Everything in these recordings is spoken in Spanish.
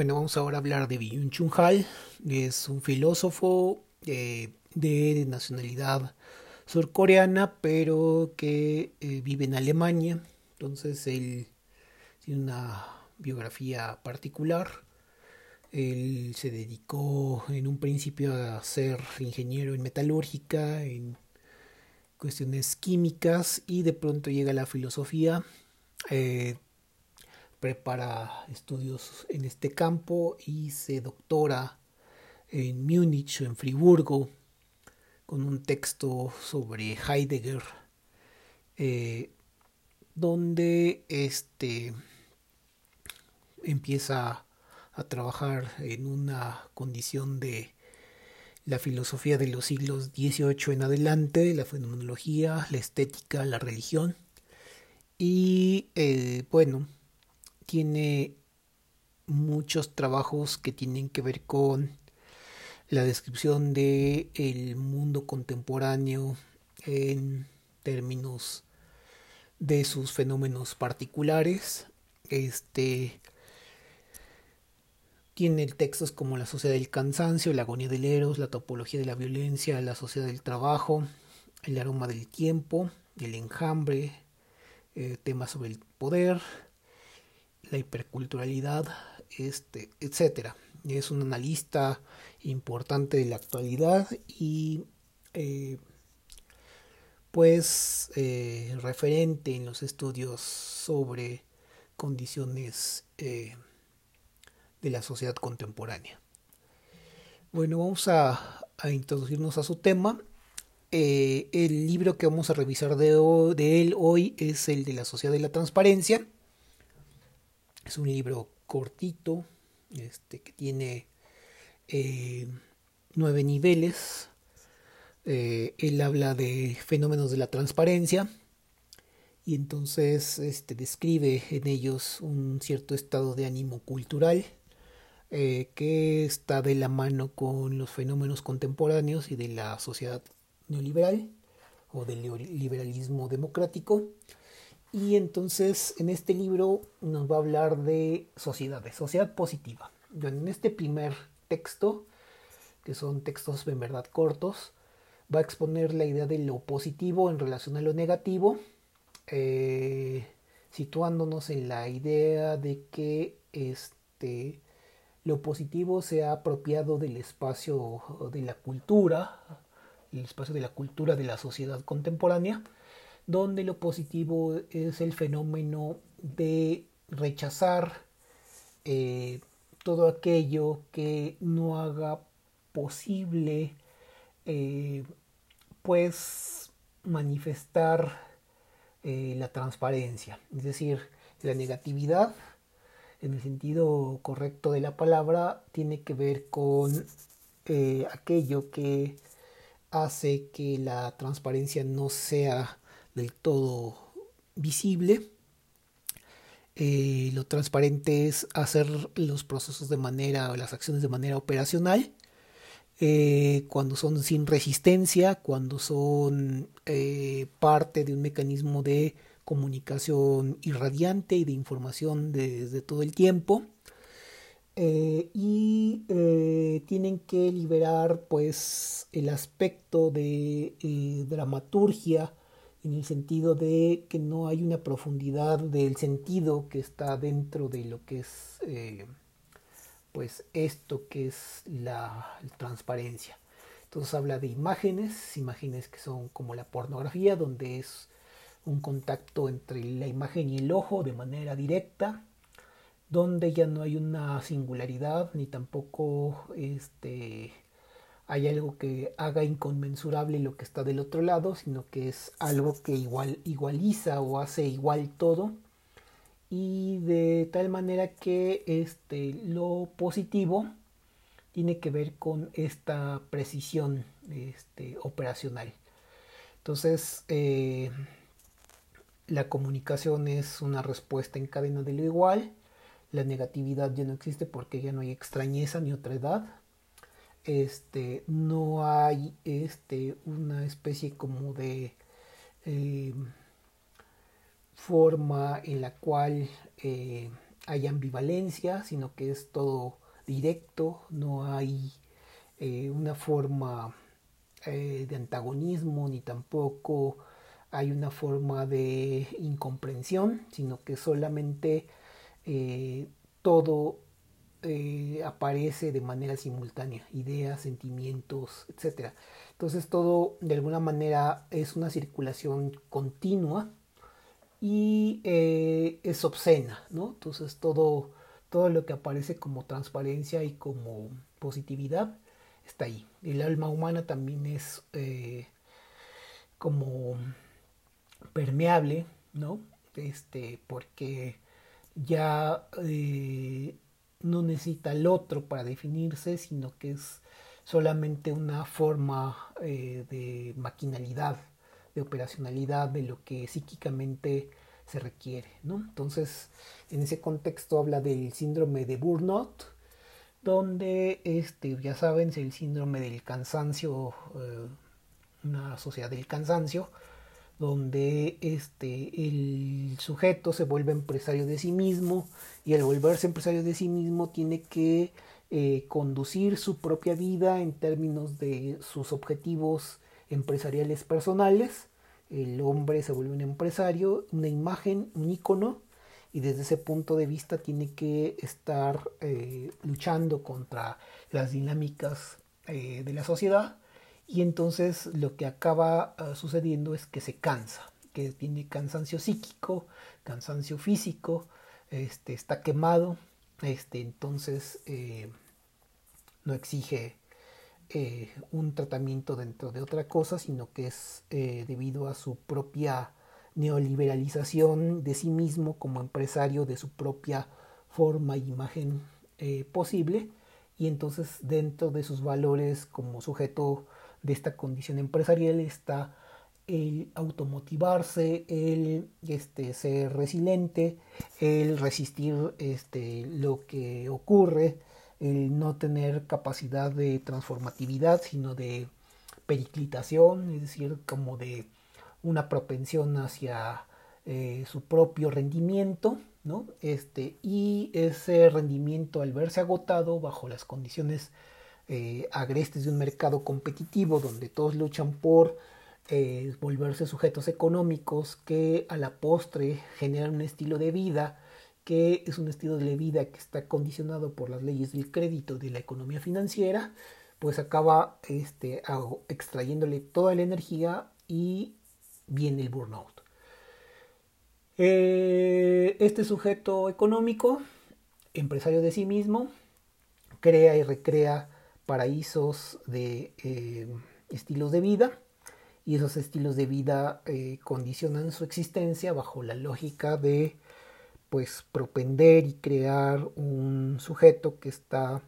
Bueno, vamos ahora a hablar de Byung Chun Hal. Es un filósofo eh, de nacionalidad surcoreana, pero que eh, vive en Alemania. Entonces él tiene una biografía particular. Él se dedicó en un principio a ser ingeniero en metalúrgica, en cuestiones químicas, y de pronto llega a la filosofía. Eh, prepara estudios en este campo y se doctora en Múnich o en Friburgo con un texto sobre Heidegger eh, donde este empieza a trabajar en una condición de la filosofía de los siglos XVIII en adelante, la fenomenología, la estética, la religión. Y eh, bueno, tiene muchos trabajos que tienen que ver con la descripción de el mundo contemporáneo en términos de sus fenómenos particulares. Este tiene textos como La sociedad del cansancio, La agonía del eros, La topología de la violencia, La sociedad del trabajo, El aroma del tiempo, El enjambre, eh, temas sobre el poder, la hiperculturalidad, este, etcétera. Es un analista importante de la actualidad y eh, pues eh, referente en los estudios sobre condiciones eh, de la sociedad contemporánea. Bueno, vamos a, introducirnos a su tema. el libro que vamos a revisar de, de él hoy es el de la Sociedad de la Transparencia es un libro cortito, este, que tiene eh, nueve niveles. Eh, él habla de fenómenos de la transparencia y entonces este, describe en ellos un cierto estado de ánimo cultural eh, que está de la mano con los fenómenos contemporáneos y de la sociedad neoliberal o del liberalismo democrático y entonces en este libro nos va a hablar de sociedad, de sociedad positiva. En este primer texto, que son textos en verdad cortos, va a exponer la idea de lo positivo en relación a lo negativo, eh, situándonos en la idea de que este, lo positivo se ha apropiado del espacio de la cultura, el espacio de la cultura de la sociedad contemporánea, donde lo positivo es el fenómeno de rechazar eh, todo aquello que no haga posible eh, pues manifestar eh, la transparencia es decir la negatividad en el sentido correcto de la palabra tiene que ver con aquello que hace que la transparencia no sea todo visible. Eh, lo transparente es hacer los procesos de manera las acciones de manera operacional. Eh, cuando son sin resistencia, cuando son eh, parte de un mecanismo de comunicación irradiante y de información desde todo el tiempo. y tienen que liberar pues el aspecto de dramaturgia en el sentido de que no hay una profundidad del sentido que está dentro de lo que es eh, pues esto que es la transparencia. Entonces habla de imágenes, imágenes que son como la pornografía, donde es un contacto entre la imagen y el ojo de manera directa, donde ya no hay una singularidad ni tampoco este hay algo que haga inconmensurable lo que está del otro lado, sino que es algo que igual, igualiza o hace igual todo. Y de tal manera que este, lo positivo tiene que ver con esta precisión este, operacional. Entonces, eh, la comunicación es una respuesta en cadena de lo igual. La negatividad ya no existe porque ya no hay extrañeza ni otra edad este, no hay este, una especie como de eh, forma en la cual eh, hay ambivalencia, sino que es todo directo, no hay eh, una forma eh, de antagonismo ni tampoco hay una forma de incomprensión, sino que solamente eh, aparece de manera simultánea, ideas, sentimientos, etc. Entonces todo de alguna manera es una circulación continua y es obscena, ¿no? Entonces todo, todo lo que aparece como transparencia y como positividad está ahí. El alma humana también es eh, como permeable, ¿no? Este, porque ya eh, no necesita el otro para definirse, sino que es solamente una forma eh, de maquinalidad, de operacionalidad de lo que psíquicamente se requiere, ¿no? Entonces, en ese contexto habla del síndrome de Burnout, donde este, ya saben, es el síndrome del cansancio, eh, una sociedad del cansancio, donde este, el sujeto se vuelve empresario de sí mismo y al volverse empresario de sí mismo tiene que eh, conducir su propia vida en términos de sus objetivos empresariales personales. El hombre se vuelve un empresario, una imagen, un icono y desde ese punto de vista tiene que estar eh, luchando contra las dinámicas eh, de la sociedad y entonces lo que acaba ah, sucediendo es que se cansa, que tiene cansancio psíquico, cansancio físico, este, está quemado, este, entonces eh, no exige un tratamiento dentro de otra cosa, sino que es debido a su propia neoliberalización de sí mismo como empresario de su propia forma e imagen eh, posible. Y entonces dentro de sus valores como sujeto de esta condición empresarial está el automotivarse, el este, ser resiliente, el resistir este, lo que ocurre, el no tener capacidad de transformatividad, sino de periclitación, es decir, como de una propensión hacia eh, su propio rendimiento, ¿no? Este, y ese rendimiento al verse agotado bajo las condiciones eh, agrestes de un mercado competitivo donde todos luchan por eh, volverse sujetos económicos que a la postre generan un estilo de vida que es un estilo de vida que está condicionado por las leyes del crédito de la economía financiera, pues acaba este, extrayéndole toda la energía y viene el burnout. Eh, este sujeto económico, empresario de sí mismo, crea y recrea paraísos de eh, estilos de vida y esos estilos de vida eh, condicionan su existencia bajo la lógica de pues propender y crear un sujeto que está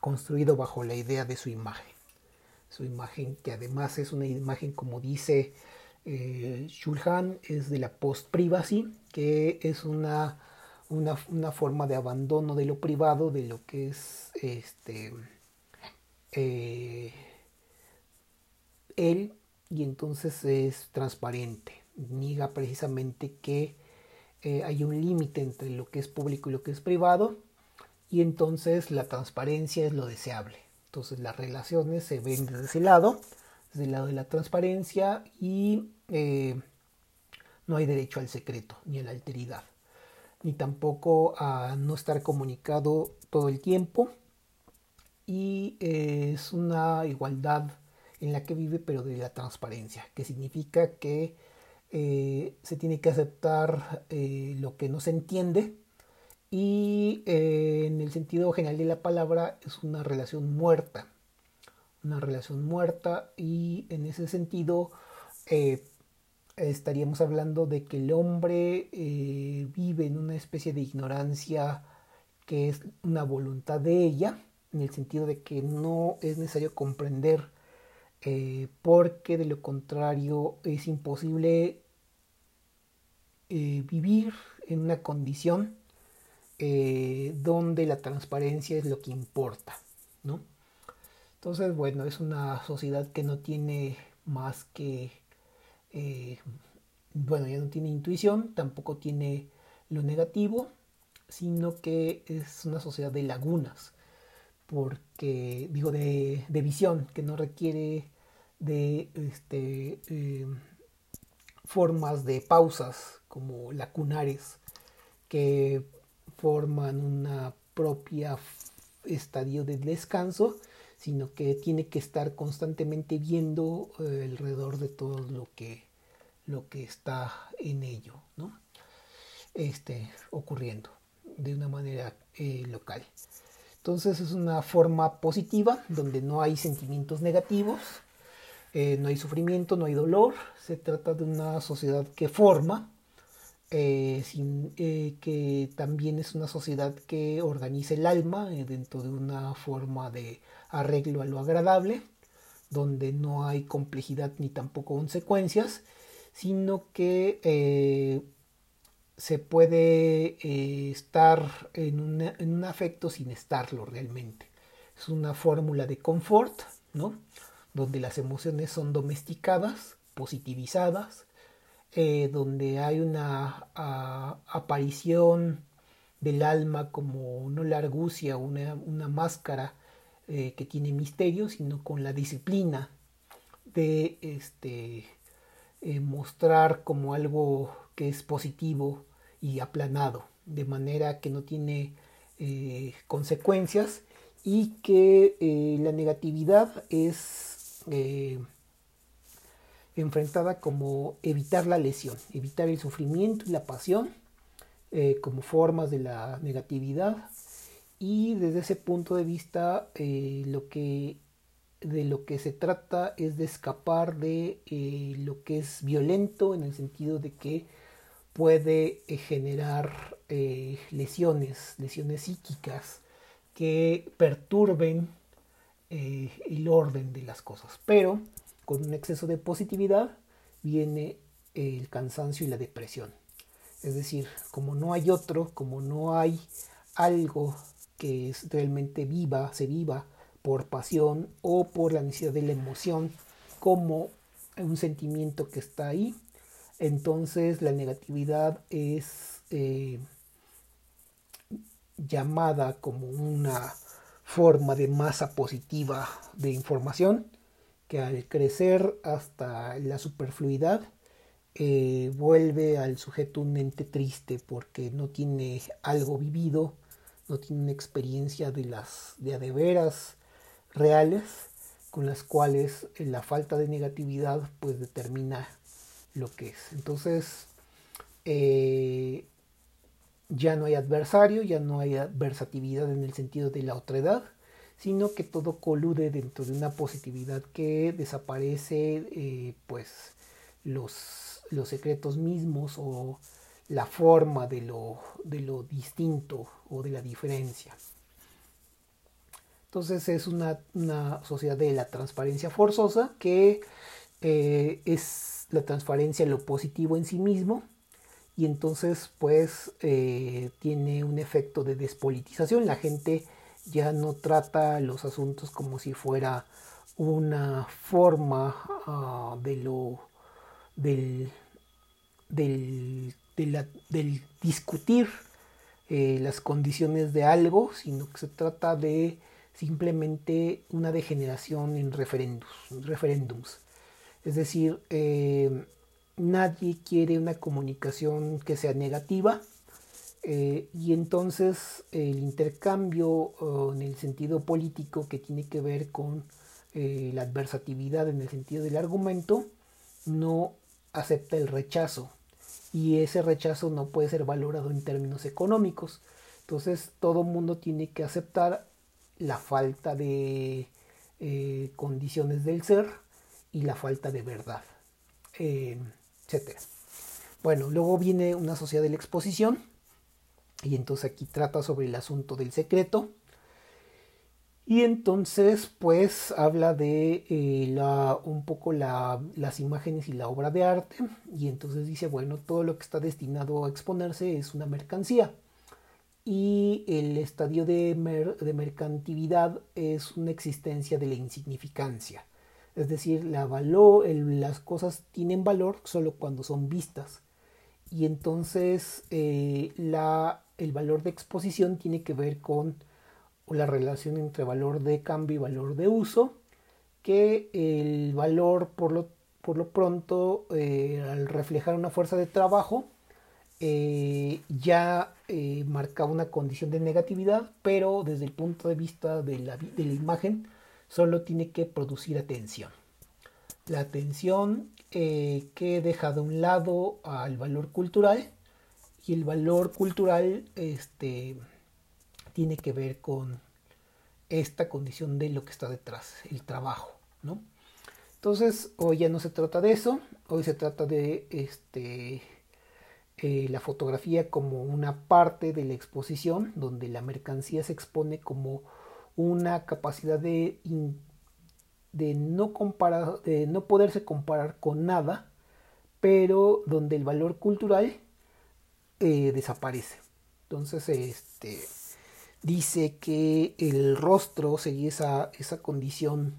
construido bajo la idea de su imagen. Su imagen que además es una imagen como dice eh, Shulhan, es de la post-privacy, que es una, una, forma de abandono de lo privado, de lo que es este eh, él, y entonces es transparente, niega precisamente que eh, hay un límite entre lo que es público y lo que es privado, y entonces la transparencia es lo deseable. Entonces las relaciones se ven desde ese lado, desde el lado de la transparencia y eh, no hay derecho al secreto ni a la alteridad, ni tampoco a no estar comunicado todo el tiempo. Y eh, es una igualdad en la que vive pero de la transparencia, que significa que eh, se tiene que aceptar lo que no se entiende. Y eh, en el sentido general de la palabra es una relación muerta, una relación muerta. Y en ese sentido eh, estaríamos hablando de que el hombre eh, vive en una especie de ignorancia que es una voluntad de ella, en el sentido de que no es necesario comprender porque de lo contrario es imposible vivir en una condición eh, donde la transparencia es lo que importa, ¿no? Entonces, bueno, es una sociedad que no tiene más que, eh, bueno, ya no tiene intuición, tampoco tiene lo negativo, sino que es una sociedad de lagunas, porque digo de, visión, que no requiere de este, eh, formas de pausas como lacunares que forman una propia estadio de descanso, sino que tiene que estar constantemente viendo eh, alrededor de todo lo que, lo que está en ello, ¿no? Este, ocurriendo de una manera eh, local. Entonces es una forma positiva donde no hay sentimientos negativos, eh, no hay sufrimiento, no hay dolor. Se trata de una sociedad que forma, eh, que también es una sociedad que organiza el alma dentro de una forma de arreglo a lo agradable, donde no hay complejidad ni tampoco consecuencias, sino que se puede eh, estar en, un afecto sin estarlo realmente. Es una fórmula de confort, ¿no? Donde las emociones son domesticadas, positivizadas, eh, donde hay una aparición del alma como no la argucia, una, máscara eh, que tiene misterio, sino con la disciplina de este, mostrar como algo que es positivo y aplanado, de manera que no tiene eh, consecuencias y que eh, la negatividad es eh, enfrentada como evitar la lesión, evitar el sufrimiento y la pasión como formas de la negatividad y desde ese punto de vista lo que de lo que se trata es de escapar de lo que es violento en el sentido de que puede eh, generar eh, lesiones, lesiones psíquicas que perturben eh, el orden de las cosas. Pero con un exceso de positividad viene el cansancio y la depresión. Es decir, como no hay otro, como no hay algo que es realmente viva, se viva por pasión o por la necesidad de la emoción, como un sentimiento que está ahí, entonces la negatividad es eh, llamada como una forma de masa positiva de información que al crecer hasta la superfluidad eh, vuelve al sujeto un ente triste porque no tiene algo vivido, no tiene una experiencia de las de adeveras reales con las cuales la falta de negatividad pues determina lo que es. Entonces, eh, ya no hay adversario, ya no hay adversatividad en el sentido de la otredad, sino que todo colude dentro de una positividad que desaparece eh, pues los, los secretos mismos o la forma de lo, de lo distinto o de la diferencia. Entonces es una, sociedad de la transparencia forzosa que eh, es la transparencia lo positivo en sí mismo y entonces pues eh, tiene un efecto de despolitización. La gente ya no trata los asuntos como si fuera una forma ah, de lo del, del, del discutir eh, las condiciones de algo, sino que se trata de simplemente una degeneración en referéndums. Es decir, eh, nadie quiere una comunicación que sea negativa eh, y entonces el intercambio en el sentido político que tiene que ver con eh, la adversatividad en el sentido del argumento no acepta el rechazo y ese rechazo no puede ser valorado en términos económicos. Entonces todo mundo tiene que aceptar la falta de condiciones del ser y la falta de verdad, eh, etc. Bueno, luego viene una sociedad de la exposición y entonces aquí trata sobre el asunto del secreto. Y entonces, pues habla de eh, la, un poco las imágenes y la obra de arte. Y entonces dice, bueno, todo lo que está destinado a exponerse es una mercancía. Y el estadio de, de mercantilidad es una existencia de la insignificancia. Es decir, la valor, las cosas tienen valor solo cuando son vistas. y entonces la, el valor de exposición tiene que ver con la relación entre valor de cambio y valor de uso, que el valor por lo, por lo pronto al reflejar una fuerza de trabajo eh, ya eh, marcaba una condición de negatividad, pero desde el punto de vista de la, de la imagen solo tiene que producir atención. La atención eh, que deja de un lado al valor cultural y el valor cultural este, tiene que ver con esta condición de lo que está detrás, el trabajo, ¿no? Entonces, hoy ya no se trata de eso, hoy se trata de este, eh, la fotografía como una parte de la exposición, donde la mercancía se expone como una capacidad de, de, no, comparar, de no poderse comparar con nada, pero donde el valor cultural eh, desaparece. Entonces, este, dice que el rostro sería esa, esa condición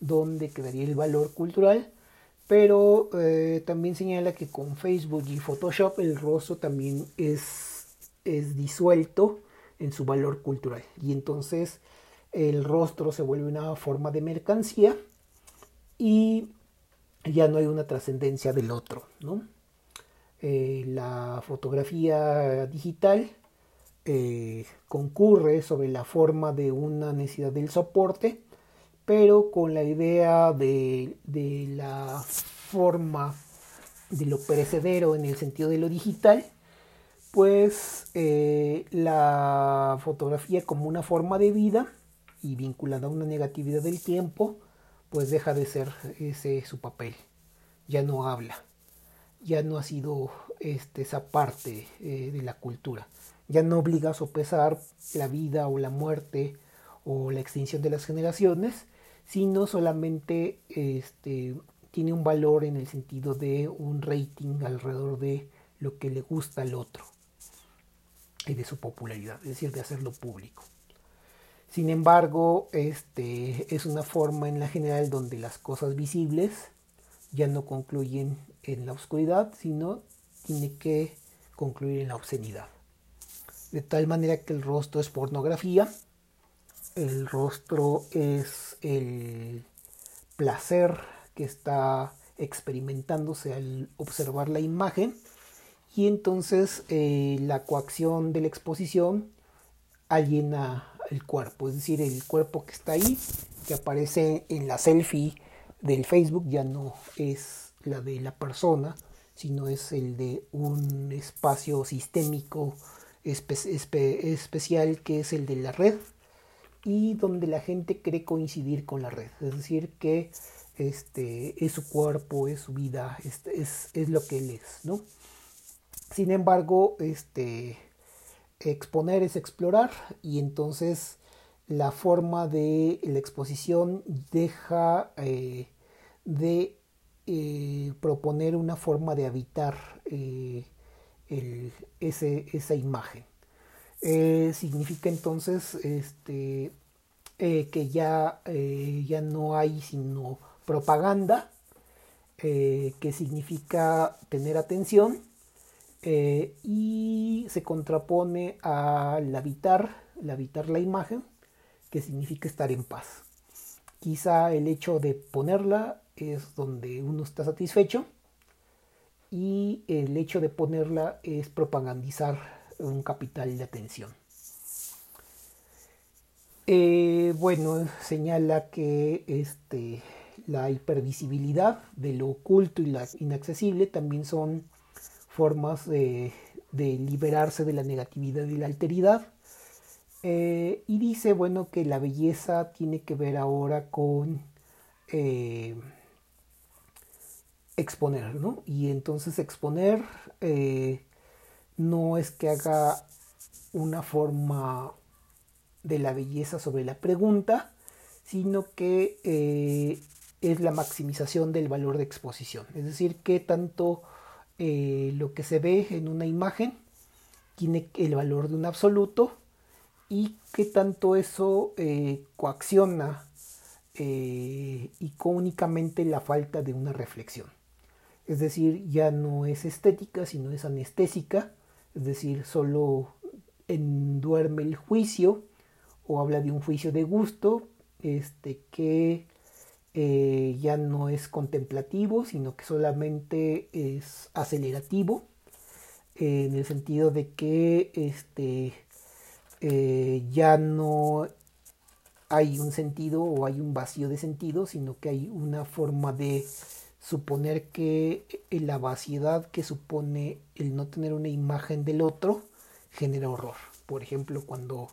donde quedaría el valor cultural pero eh, también señala que con Facebook y Photoshop el rostro también es, es disuelto en su valor cultural y entonces el rostro se vuelve una forma de mercancía y ya no hay una trascendencia del otro. ¿no? Eh, la fotografía digital eh, concurre sobre la forma de una necesidad del soporte pero con la idea de, la forma de lo perecedero en el sentido de lo digital, pues eh, la fotografía como una forma de vida y vinculada a una negatividad del tiempo, pues deja de ser ese su papel, ya no habla, ya no ha sido este, esa parte eh, de la cultura, ya no obliga a sopesar la vida o la muerte o la extinción de las generaciones, sino solamente este, tiene un valor en el sentido de un rating alrededor de lo que le gusta al otro y de su popularidad, es decir, de hacerlo público. Sin embargo, este, es una forma en la general donde las cosas visibles ya no concluyen en la oscuridad, sino tiene que concluir en la obscenidad. De tal manera que el rostro es pornografía, el rostro es el placer que está experimentándose al observar la imagen y entonces eh, la coacción de la exposición aliena el cuerpo, es decir, el cuerpo que está ahí, que aparece en la selfie del Facebook, ya no es la de la persona, sino es el de un espacio sistémico especial que es el de la red y donde la gente cree coincidir con la red. Es decir, que este, es su cuerpo, es su vida, este, es, es, lo que él es, ¿no? Sin embargo, este, exponer es explorar y entonces la forma de la exposición deja eh, de eh, proponer una forma de habitar eh, ese, esa imagen. Eh, significa entonces este, que ya, ya no hay sino propaganda, que significa tener atención y se contrapone al habitar, habitar la imagen, que significa estar en paz. Quizá el hecho de ponerla es donde uno está satisfecho y el hecho de ponerla es propagandizar un capital de atención. Eh, bueno, señala que este, la hipervisibilidad de lo oculto y la inaccesible también son formas de, liberarse de la negatividad y la alteridad. Eh, y dice, bueno, que la belleza tiene que ver ahora con eh, exponer, ¿no? Y entonces exponer no es que haga una forma de la belleza sobre la pregunta, sino que eh, es la maximización del valor de exposición. Es decir, que tanto eh, lo que se ve en una imagen tiene el valor de un absoluto y que tanto eso eh, coacciona y únicamente la falta de una reflexión. Es decir, ya no es estética, sino es anestésica, es decir, solo duerme el juicio o habla de un juicio de gusto, este, que eh, ya no es contemplativo, sino que solamente es acelerativo, en el sentido de que este, eh, ya no hay un sentido o hay un vacío de sentido, sino que hay una forma de suponer que la vaciedad que supone el no tener una imagen del otro genera horror. Por ejemplo, cuando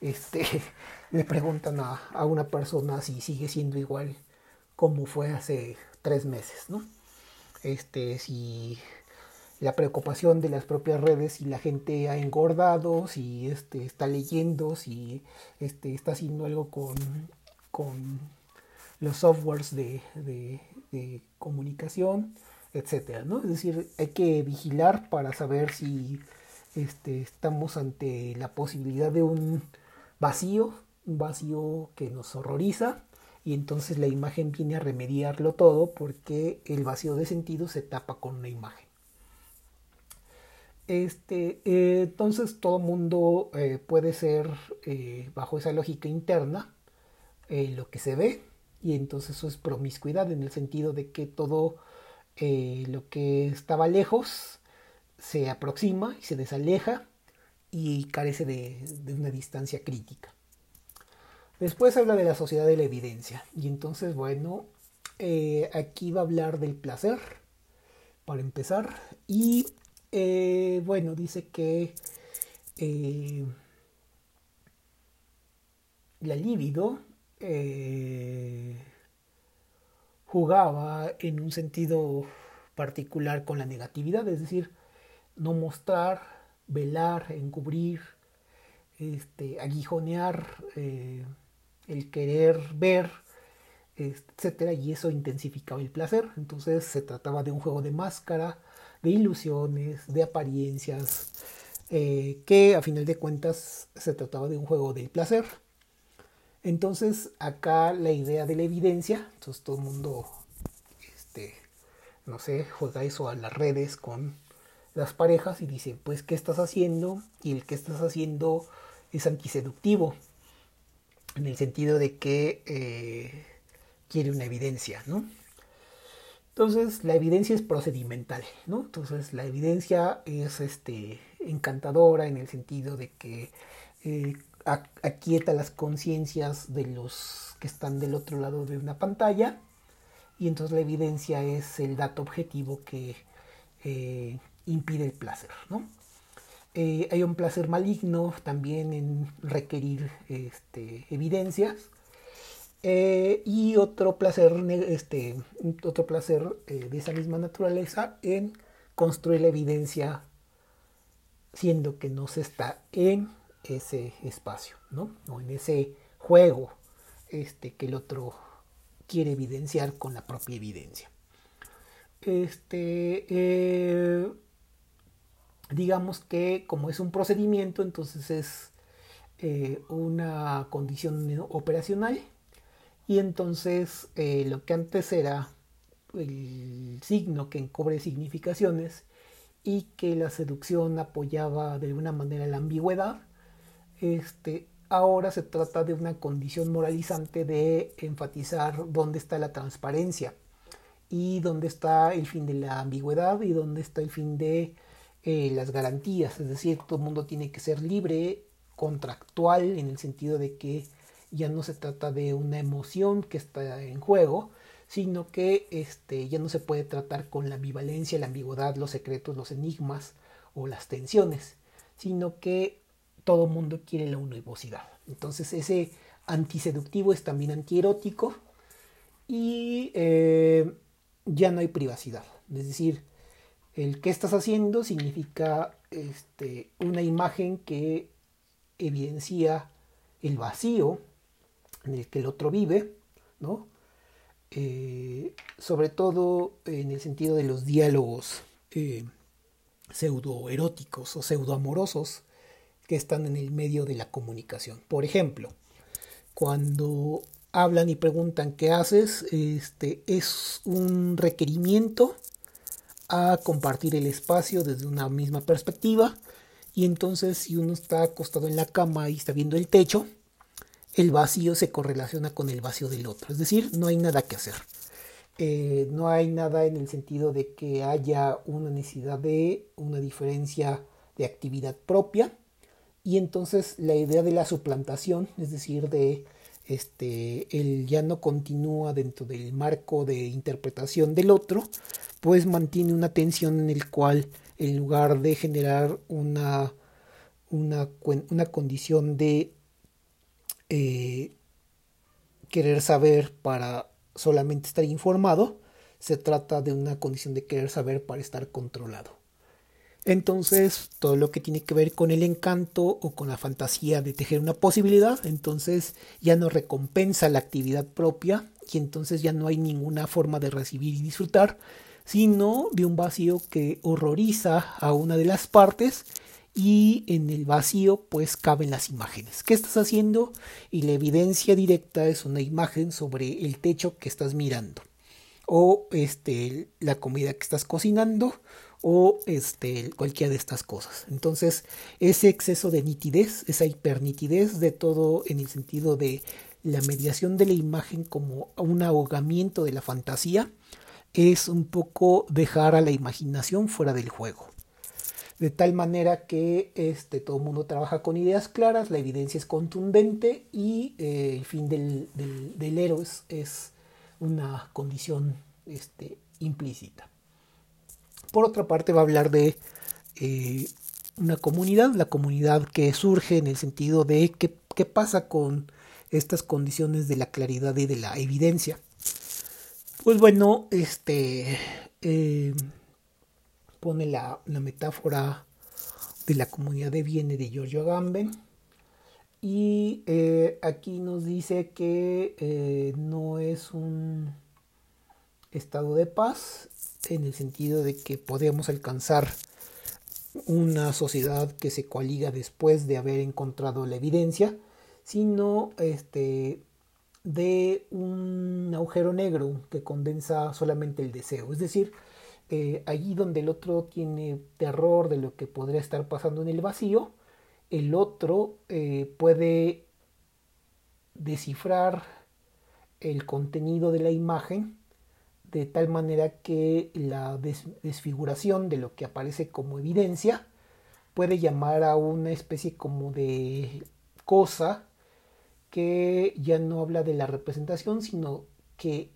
este, le preguntan a, a una persona si sigue siendo igual como fue hace tres meses, ¿no? Este, si la preocupación de las propias redes, si la gente ha engordado, si este, está leyendo, si este, está haciendo algo con, con los softwares de, de, de comunicación, etcétera, ¿no? Es decir, hay que vigilar para saber si este, estamos ante la posibilidad de un vacío, un vacío que nos horroriza, y entonces la imagen viene a remediarlo todo porque el vacío de sentido se tapa con una imagen. Este, eh, entonces todo mundo eh, puede ser eh, bajo esa lógica interna lo que se ve y entonces eso es promiscuidad en el sentido de que todo lo que estaba lejos se aproxima y se desaleja y carece de, de una distancia crítica. Después habla de la sociedad de la evidencia y entonces bueno, aquí va a hablar del placer para empezar y eh, bueno, dice que eh, la libido eh, jugaba en un sentido particular con la negatividad, es decir, no mostrar, velar, encubrir, este, aguijonear, el querer ver, etcétera, y eso intensificaba el placer. Entonces se trataba de un juego de máscara, de ilusiones, de apariencias, eh, que a final de cuentas se trataba de un juego del placer. Entonces acá la idea de la evidencia, entonces todo el mundo, este, no sé, juega eso a las redes con las parejas y dice, pues, ¿qué estás haciendo? Y el que estás haciendo es antiseductivo, en el sentido de que eh, quiere una evidencia, ¿no? Entonces, la evidencia es procedimental, ¿no? Entonces, la evidencia es este, encantadora en el sentido de que eh, aquieta las conciencias de los que están del otro lado de una pantalla y entonces la evidencia es el dato objetivo que eh, impide el placer, ¿no? Eh, hay un placer maligno también en requerir este, evidencias eh, y otro placer, este, otro placer de esa misma naturaleza en construir la evidencia siendo que no se está en ese espacio, ¿no? O en ese juego este, que el otro quiere evidenciar con la propia evidencia. Este, eh, digamos que como es un procedimiento, entonces es una condición operacional y entonces eh, lo que antes era el signo que encubre significaciones y que la seducción apoyaba de alguna manera la ambigüedad, este, ahora se trata de una condición moralizante de enfatizar dónde está la transparencia y dónde está el fin de la ambigüedad y dónde está el fin de eh, las garantías. Es decir, todo el mundo tiene que ser libre, contractual, en el sentido de que ya no se trata de una emoción que está en juego, sino que este, ya no se puede tratar con la ambivalencia, la ambigüedad, los secretos, los enigmas o las tensiones, sino que todo mundo quiere la univocidad. Entonces ese antiseductivo es también antierótico y eh, ya no hay privacidad. Es decir, el que estás haciendo significa este, una imagen que evidencia el vacío en el que el otro vive, ¿no? Eh, sobre todo en el sentido de los diálogos eh, pseudoeróticos o pseudoamorosos que están en el medio de la comunicación. Por ejemplo, cuando hablan y preguntan qué haces, este, es un requerimiento a compartir el espacio desde una misma perspectiva. Y entonces si uno está acostado en la cama y está viendo el techo, el vacío se correlaciona con el vacío del otro. Es decir, no hay nada que hacer. Eh, no hay nada en el sentido de que haya una necesidad de una diferencia de actividad propia. Y entonces la idea de la suplantación, es decir, de este, el ya no continúa dentro del marco de interpretación del otro, pues mantiene una tensión en el cual en lugar de generar una, una, una condición de eh, querer saber para solamente estar informado, se trata de una condición de querer saber para estar controlado. Entonces, todo lo que tiene que ver con el encanto o con la fantasía de tejer una posibilidad, entonces ya no recompensa la actividad propia y entonces ya no hay ninguna forma de recibir y disfrutar, sino de un vacío que horroriza a una de las partes y en el vacío pues caben las imágenes. ¿Qué estás haciendo? Y la evidencia directa es una imagen sobre el techo que estás mirando o este la comida que estás cocinando o este, cualquiera de estas cosas. Entonces, ese exceso de nitidez, esa hipernitidez de todo en el sentido de la mediación de la imagen como un ahogamiento de la fantasía, es un poco dejar a la imaginación fuera del juego. De tal manera que este, todo el mundo trabaja con ideas claras, la evidencia es contundente y eh, el fin del, del, héroe es, una condición este, implícita. Por otra parte va a hablar de eh, una comunidad, la comunidad que surge en el sentido de qué, pasa con estas condiciones de la claridad y de la evidencia. Pues bueno, este eh, pone la, metáfora de la comunidad de Viene de Giorgio Agamben. Y eh, aquí nos dice que no es un estado de paz en el sentido de que podemos alcanzar una sociedad que se coaliga después de haber encontrado la evidencia, sino este, de un agujero negro que condensa solamente el deseo. Es decir, eh, allí donde el otro tiene terror de lo que podría estar pasando en el vacío, el otro eh, puede descifrar el contenido de la imagen de tal manera que la desfiguración de lo que aparece como evidencia puede llamar a una especie como de cosa que ya no habla de la representación, sino que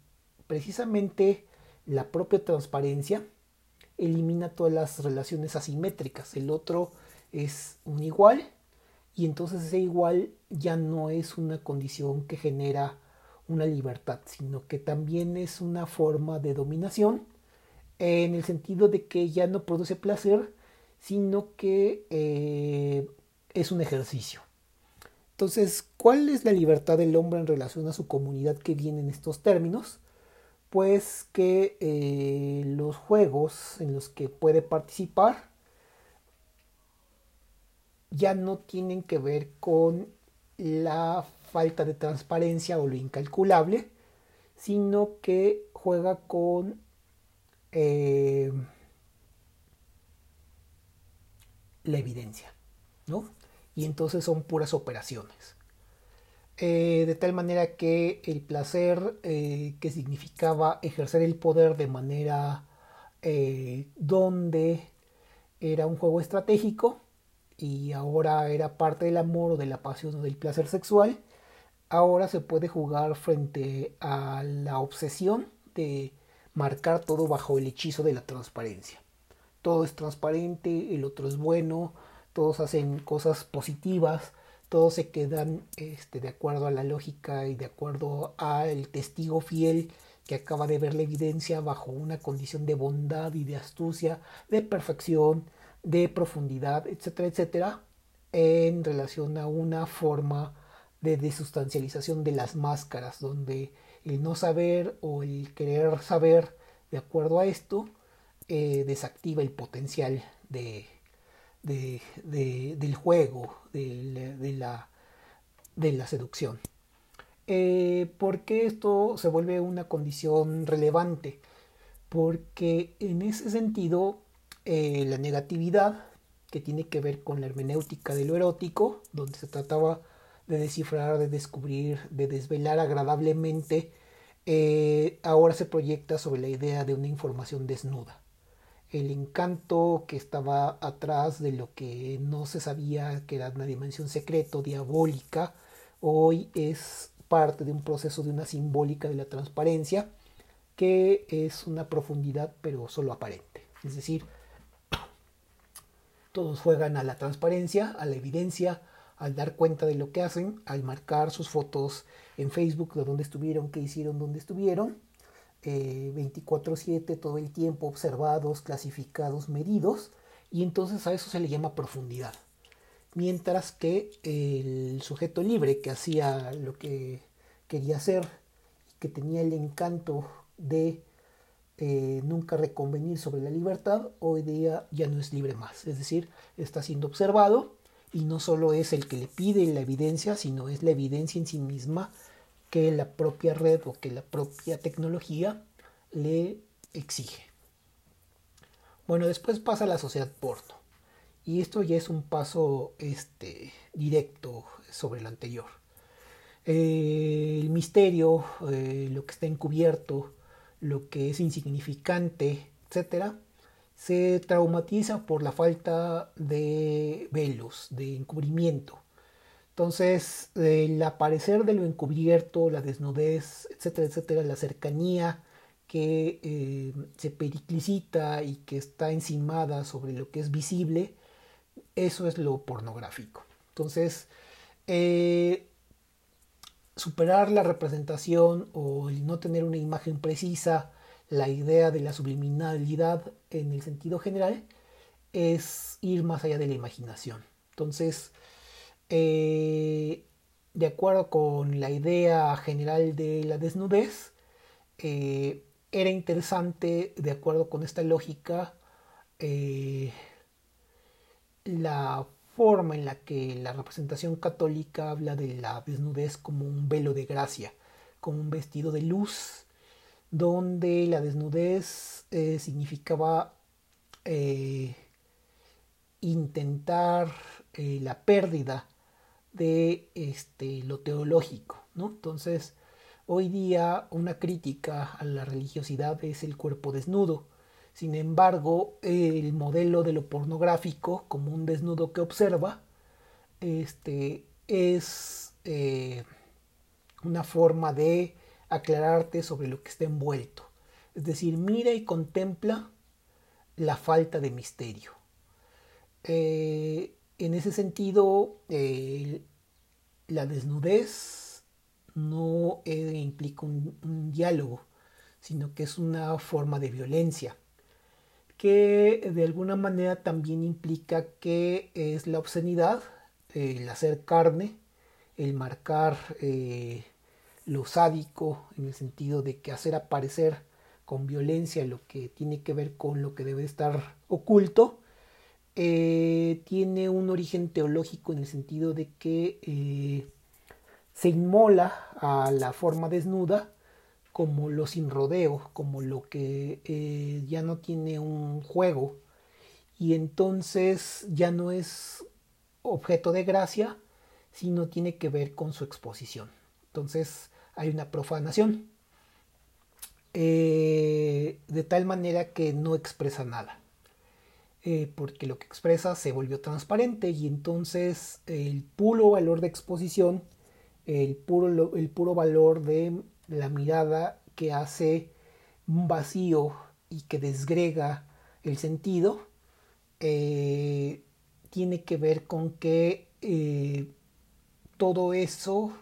precisamente la propia transparencia elimina todas las relaciones asimétricas. El otro es un igual y entonces ese igual ya no es una condición que genera una libertad, sino que también es una forma de dominación en el sentido de que ya no produce placer, sino que eh, es un ejercicio. Entonces, ¿cuál es la libertad del hombre en relación a su comunidad que viene en estos términos? Pues que eh, los juegos en los que puede participar ya no tienen que ver con la falta de transparencia o lo incalculable, sino que juega con eh, la evidencia, ¿no? y entonces son puras operaciones. Eh, de tal manera que el placer eh, que significaba ejercer el poder de manera donde era un juego estratégico y ahora era parte del amor o de la pasión o del placer sexual, ahora se puede jugar frente a la obsesión de marcar todo bajo el hechizo de la transparencia. Todo es transparente, el otro es bueno, todos hacen cosas positivas, todos se quedan este, de acuerdo a la lógica y de acuerdo al testigo fiel que acaba de ver la evidencia bajo una condición de bondad y de astucia, de perfección, de profundidad, etcétera, etcétera, en relación a una forma de desustancialización de las máscaras, donde el no saber o el querer saber de acuerdo a esto eh, desactiva el potencial de, de, del juego, de, de, la, de la seducción. Eh, ¿Por qué esto se vuelve una condición relevante? porque en ese sentido eh, la negatividad que tiene que ver con la hermenéutica de lo erótico, donde se trataba de descifrar, de descubrir, de desvelar agradablemente, eh, ahora se proyecta sobre la idea de una información desnuda. El encanto que estaba atrás de lo que no se sabía que era una dimensión secreto, diabólica, hoy es parte de un proceso de una simbólica de la transparencia, que es una profundidad pero solo aparente. Es decir, todos juegan a la transparencia, a la evidencia, al dar cuenta de lo que hacen, al marcar sus fotos en Facebook de dónde estuvieron, qué hicieron, dónde estuvieron, 24/7 eh, todo el tiempo observados, clasificados, medidos, y entonces a eso se le llama profundidad. Mientras que el sujeto libre que hacía lo que quería hacer, que tenía el encanto de eh, nunca reconvenir sobre la libertad, hoy día ya no es libre más. Es decir, está siendo observado y no solo es el que le pide la evidencia, sino es la evidencia en sí misma que la propia red o que la propia tecnología le exige. Bueno, después pasa la sociedad porno. Y esto ya es un paso este, directo sobre lo anterior. Eh, el misterio, eh, lo que está encubierto, lo que es insignificante, etcétera, se traumatiza por la falta de velos, de encubrimiento. Entonces, el aparecer de lo encubierto, la desnudez, etcétera, etcétera, la cercanía que eh, se periclicita y que está encimada sobre lo que es visible, eso es lo pornográfico. Entonces, eh, superar la representación o el no tener una imagen precisa la idea de la subliminalidad en el sentido general es ir más allá de la imaginación. Entonces, eh, de acuerdo con la idea general de la desnudez, eh, era interesante, de acuerdo con esta lógica, eh, la forma en la que la representación católica habla de la desnudez como un velo de gracia, como un vestido de luz donde la desnudez eh, significaba eh, intentar eh, la pérdida de este, lo teológico. ¿no? Entonces, hoy día una crítica a la religiosidad es el cuerpo desnudo. Sin embargo, el modelo de lo pornográfico como un desnudo que observa este, es una forma de aclararte sobre lo que está envuelto. Es decir, mira y contempla la falta de misterio. Eh, en ese sentido, la desnudez no eh, implica un, diálogo, sino que es una forma de violencia, que de alguna manera también implica que es la obscenidad, el hacer carne, el marcar eh, lo sádico en el sentido de que hacer aparecer con violencia lo que tiene que ver con lo que debe estar oculto, eh, tiene un origen teológico en el sentido de que eh, se inmola a la forma desnuda como lo sin rodeo, como lo que eh, ya no tiene un juego y entonces ya no es objeto de gracia, sino tiene que ver con su exposición. Entonces, hay una profanación. Eh, de tal manera que no expresa nada. Eh, porque lo que expresa se volvió transparente y entonces el puro valor de exposición, el puro, el puro valor de la mirada que hace un vacío y que desgrega el sentido, eh, tiene que ver con que todo eso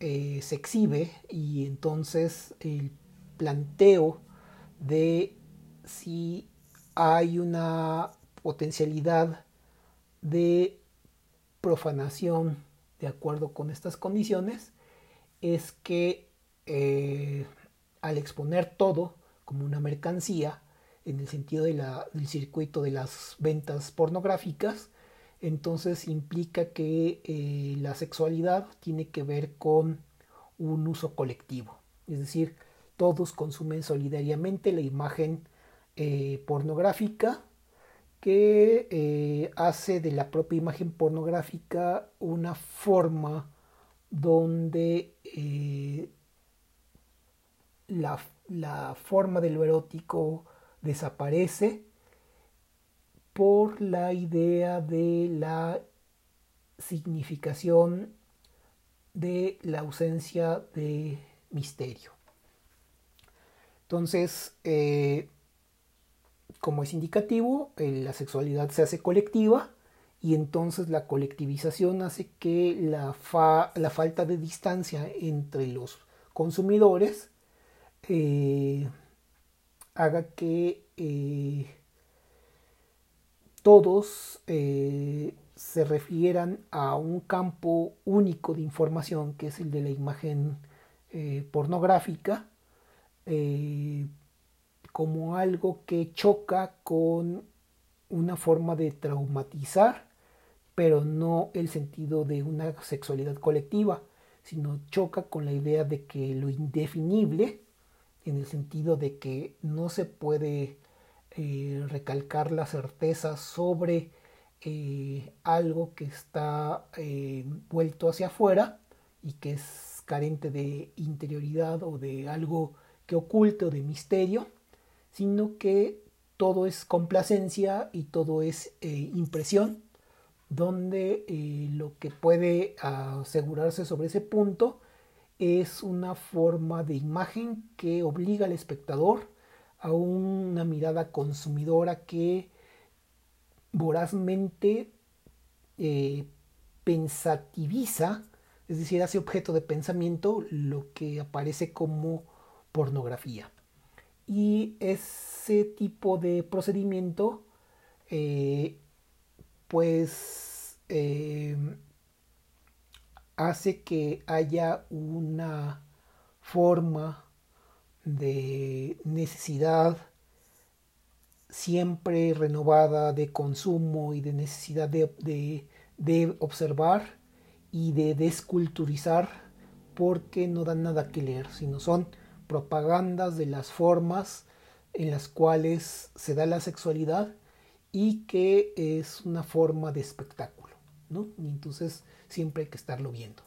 eh, se exhibe y entonces el planteo de si hay una potencialidad de profanación de acuerdo con estas condiciones es que eh, al exponer todo como una mercancía en el sentido del circuito de las ventas pornográficas entonces implica que eh, la sexualidad tiene que ver con un uso colectivo. Es decir, todos consumen solidariamente la imagen eh, pornográfica que eh, hace de la propia imagen pornográfica una forma donde la, la, forma de lo erótico desaparece por la idea de la significación de la ausencia de misterio. Entonces, eh, como es indicativo, eh, la sexualidad se hace colectiva y entonces la colectivización hace que la, falta de distancia entre los consumidores eh, haga que todos se refieran a un campo único de información que es el de la imagen eh, pornográfica eh, como algo que choca con una forma de traumatizar pero no el sentido de una sexualidad colectiva sino choca con la idea de que lo indefinible en el sentido de que no se puede eh, recalcar la certeza sobre eh, algo que está eh, vuelto hacia afuera y que es carente de interioridad o de algo que oculte o de misterio, sino que todo es complacencia y todo es impresión, donde lo que puede asegurarse sobre ese punto es una forma de imagen que obliga al espectador a una mirada consumidora que vorazmente eh, pensativiza, es decir, hace objeto de pensamiento lo que aparece como pornografía. Y ese tipo de procedimiento, eh, pues, eh, hace que haya una forma de necesidad siempre renovada de consumo y de necesidad de, observar y de desculturizar porque no dan nada que leer, sino son propagandas de las formas en las cuales se da la sexualidad y que es una forma de espectáculo, ¿no? Entonces siempre hay que estarlo viendo.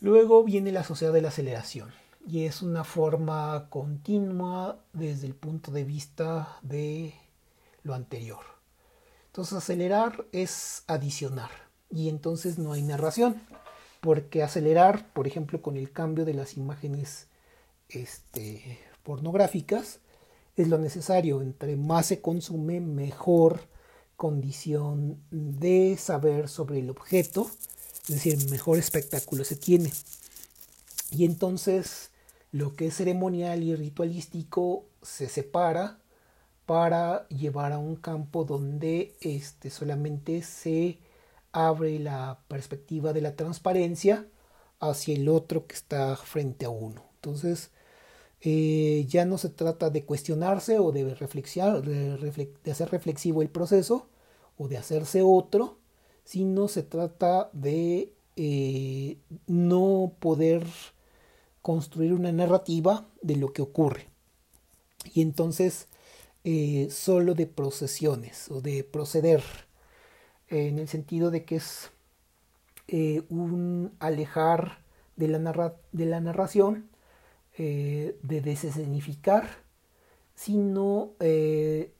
Luego viene la sociedad de la aceleración y es una forma continua desde el punto de vista de lo anterior. Entonces acelerar es adicionar y entonces no hay narración, porque acelerar, por ejemplo, con el cambio de las imágenes este, pornográficas, es lo necesario. Entre más se consume, mejor condición de saber sobre el objeto, es decir, mejor espectáculo se tiene. Y entonces lo que es ceremonial y ritualístico se separa para llevar a un campo donde este, solamente se abre la perspectiva de la transparencia hacia el otro que está frente a uno. Entonces, eh, ya no se trata de cuestionarse o de, de, hacer reflexivo el proceso o de hacerse otro, sino se trata de eh, no poder construir una narrativa de lo que ocurre. Y entonces eh, solo de procesiones o de proceder, en el sentido de que es eh, un alejar de la, de la narración, eh, de desescenificar, sino de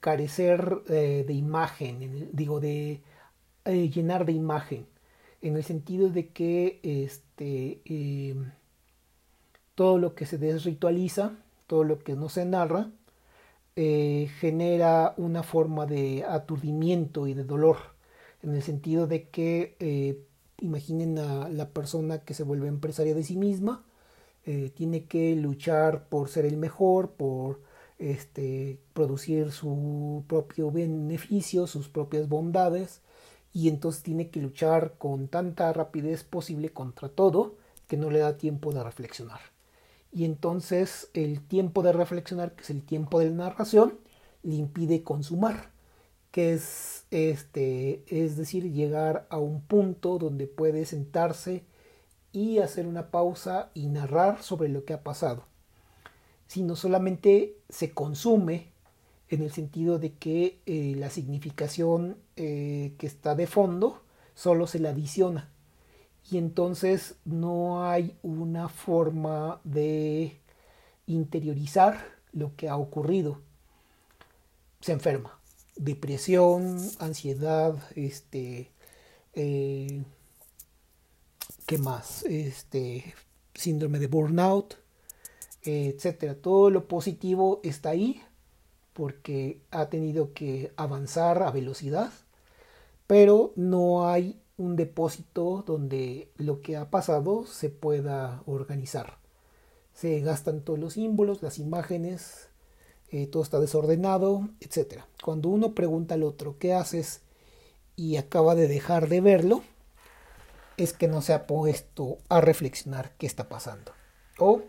carecer de imagen, digo, de llenar de imagen en el sentido de que este, em, todo lo que se desritualiza, todo lo que no se narra, eh, genera una forma de aturdimiento y de dolor, en el sentido de que eh, imaginen a la persona que se vuelve empresaria de sí misma, eh, tiene que luchar por ser el mejor, por este, producir su propio beneficio, sus propias bondades, y entonces tiene que luchar con tanta rapidez posible contra todo que no le da tiempo de reflexionar. Y entonces el tiempo de reflexionar, que es el tiempo de la narración, le impide consumar, que es este, es decir, llegar a un punto donde puede sentarse y hacer una pausa y narrar sobre lo que ha pasado, sino solamente se consume en el sentido de que eh, la significación eh, que está de fondo solo se la adiciona y entonces no hay una forma de interiorizar lo que ha ocurrido. Se enferma. Depresión, ansiedad, este, eh, ¿qué más? Este, síndrome de burnout, etcétera. Todo lo positivo está ahí porque ha tenido que avanzar a velocidad, pero no hay un depósito donde lo que ha pasado se pueda organizar. Se gastan todos los símbolos, las imágenes, eh, todo está desordenado, etc. Cuando uno pregunta al otro qué haces y acaba de dejar de verlo, es que no se ha puesto a reflexionar qué está pasando. O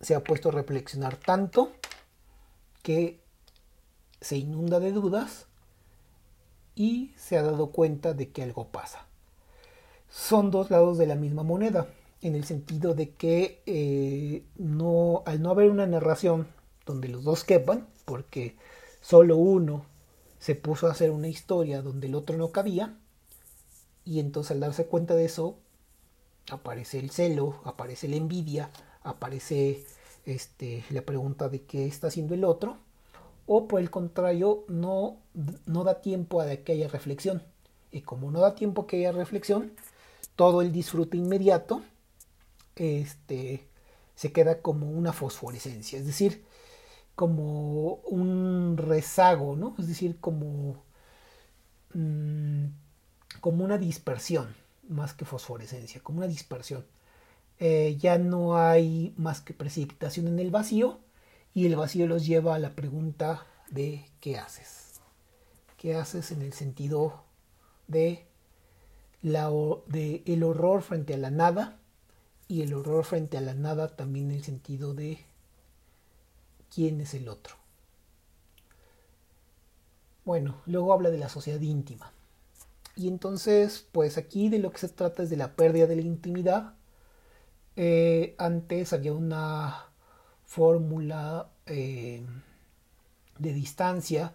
se ha puesto a reflexionar tanto que se inunda de dudas y se ha dado cuenta de que algo pasa. Son dos lados de la misma moneda, en el sentido de que eh, no, al no haber una narración donde los dos quepan, porque solo uno se puso a hacer una historia donde el otro no cabía, y entonces al darse cuenta de eso, aparece el celo, aparece la envidia, aparece este, la pregunta de qué está haciendo el otro, o por el contrario no, no da tiempo a que haya reflexión. Y como no da tiempo a que haya reflexión, todo el disfrute inmediato este, se queda como una fosforescencia, es decir, como un rezago, ¿no? Es decir, como, mm, como una dispersión, más que fosforescencia, como una dispersión. Eh, ya no hay más que precipitación en el vacío, y el vacío los lleva a la pregunta de ¿qué haces? ¿Qué haces en el sentido de, la, de el horror frente a la nada y el horror frente a la nada también en el sentido de quién es el otro? Bueno, luego habla de la sociedad íntima. Y entonces, pues aquí de lo que se trata es de la pérdida de la intimidad. Eh, antes había una fórmula eh, de distancia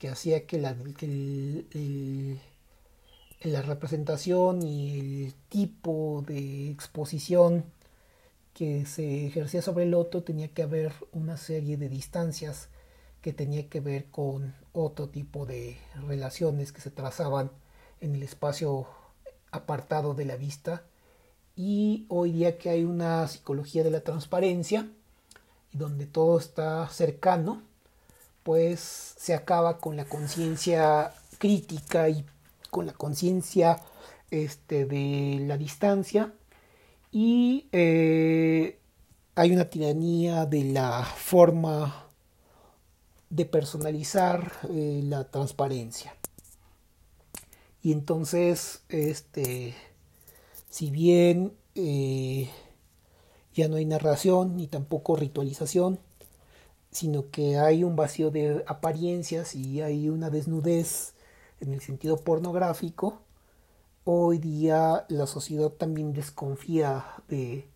que hacía que, la, la representación y el tipo de exposición que se ejercía sobre el otro tenía que haber una serie de distancias que tenía que ver con otro tipo de relaciones que se trazaban en el espacio apartado de la vista y hoy día que hay una psicología de la transparencia donde todo está cercano, pues se acaba con la conciencia crítica y con la conciencia este, de la distancia y eh, hay una tiranía de la forma de personalizar eh, la transparencia. Y entonces, este, si bien eh, ya no hay narración ni tampoco ritualización, sino que hay un vacío de apariencias y hay una desnudez en el sentido pornográfico. Hoy día la sociedad también desconfía de,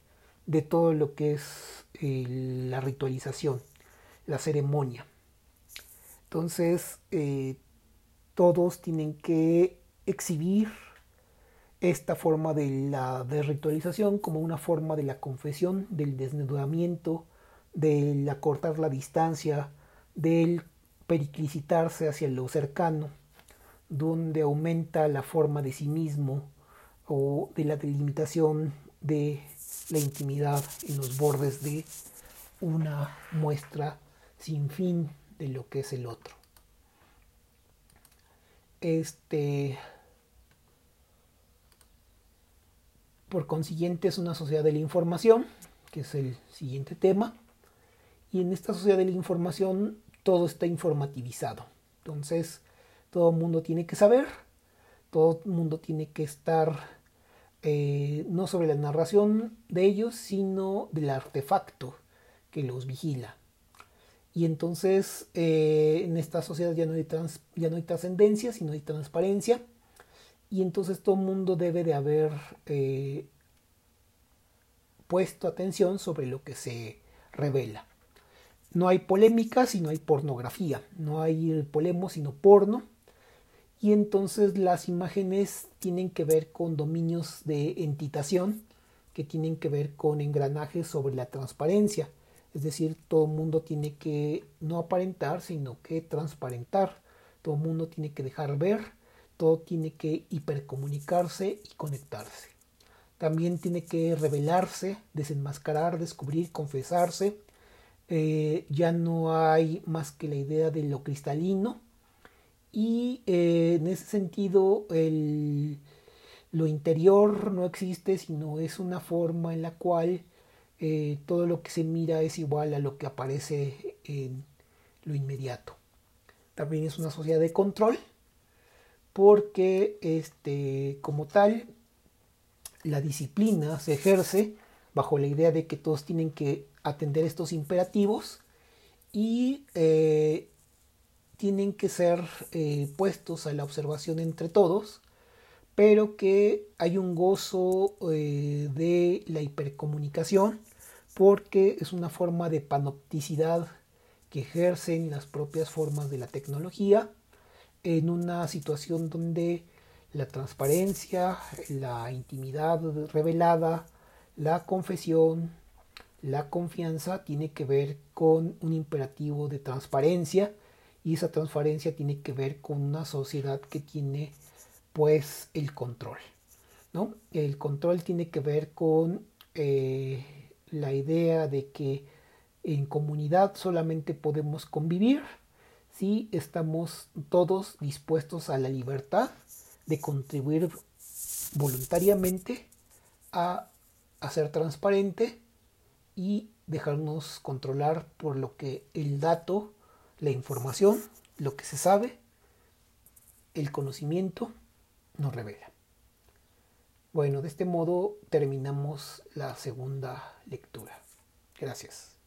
todo lo que es la ritualización, la ceremonia. Entonces, eh, todos tienen que exhibir esta forma de la de ritualización como una forma de la confesión, del desnudamiento, del acortar la distancia, del periclicitarse hacia lo cercano, donde aumenta la forma de sí mismo o de la delimitación de la intimidad en los bordes de una muestra sin fin de lo que es el otro. Este Por consiguiente es una sociedad de la información, que es el siguiente tema. Y en esta sociedad de la información todo está informativizado. Entonces todo el mundo tiene que saber, todo el mundo tiene que estar eh, no sobre la narración de ellos, sino del artefacto que los vigila. Y entonces eh, en esta sociedad ya no hay, ya no hay trascendencia, sino hay transparencia y entonces todo el mundo debe de haber eh, puesto atención sobre lo que se revela. No hay polémica sino hay pornografía, no hay polemo sino porno. Y entonces las imágenes tienen que ver con dominios de entitación que tienen que ver con engranajes sobre la transparencia. Es decir, todo el mundo tiene que no aparentar, sino que transparentar. Todo el mundo tiene que dejar ver, todo tiene que hipercomunicarse y conectarse. También tiene que revelarse, desenmascarar, descubrir, confesarse. Eh, ya no hay más que la idea de lo cristalino. Y eh, en ese sentido, el, lo interior no existe, sino es una forma en la cual eh, todo lo que se mira es igual a lo que aparece en lo inmediato. También es una sociedad de control, porque este, como tal, la disciplina se ejerce bajo la idea de que todos tienen que atender estos imperativos y eh, tienen que ser eh, puestos a la observación entre todos pero que hay un gozo eh, de la hipercomunicación porque es una forma de panopticidad que ejercen las propias formas de la tecnología en una situación donde la transparencia, la intimidad revelada, la confesión, la confianza tiene que ver con un imperativo de transparencia y esa transparencia tiene que ver con una sociedad que tiene pues el control. ¿no? El control tiene que ver con eh, la idea de que en comunidad solamente podemos convivir si estamos todos dispuestos a la libertad de contribuir voluntariamente a, ser transparente y dejarnos controlar por lo que el dato, la información, lo que se sabe, el conocimiento nos revela. Bueno, de este modo terminamos la segunda lectura. Gracias.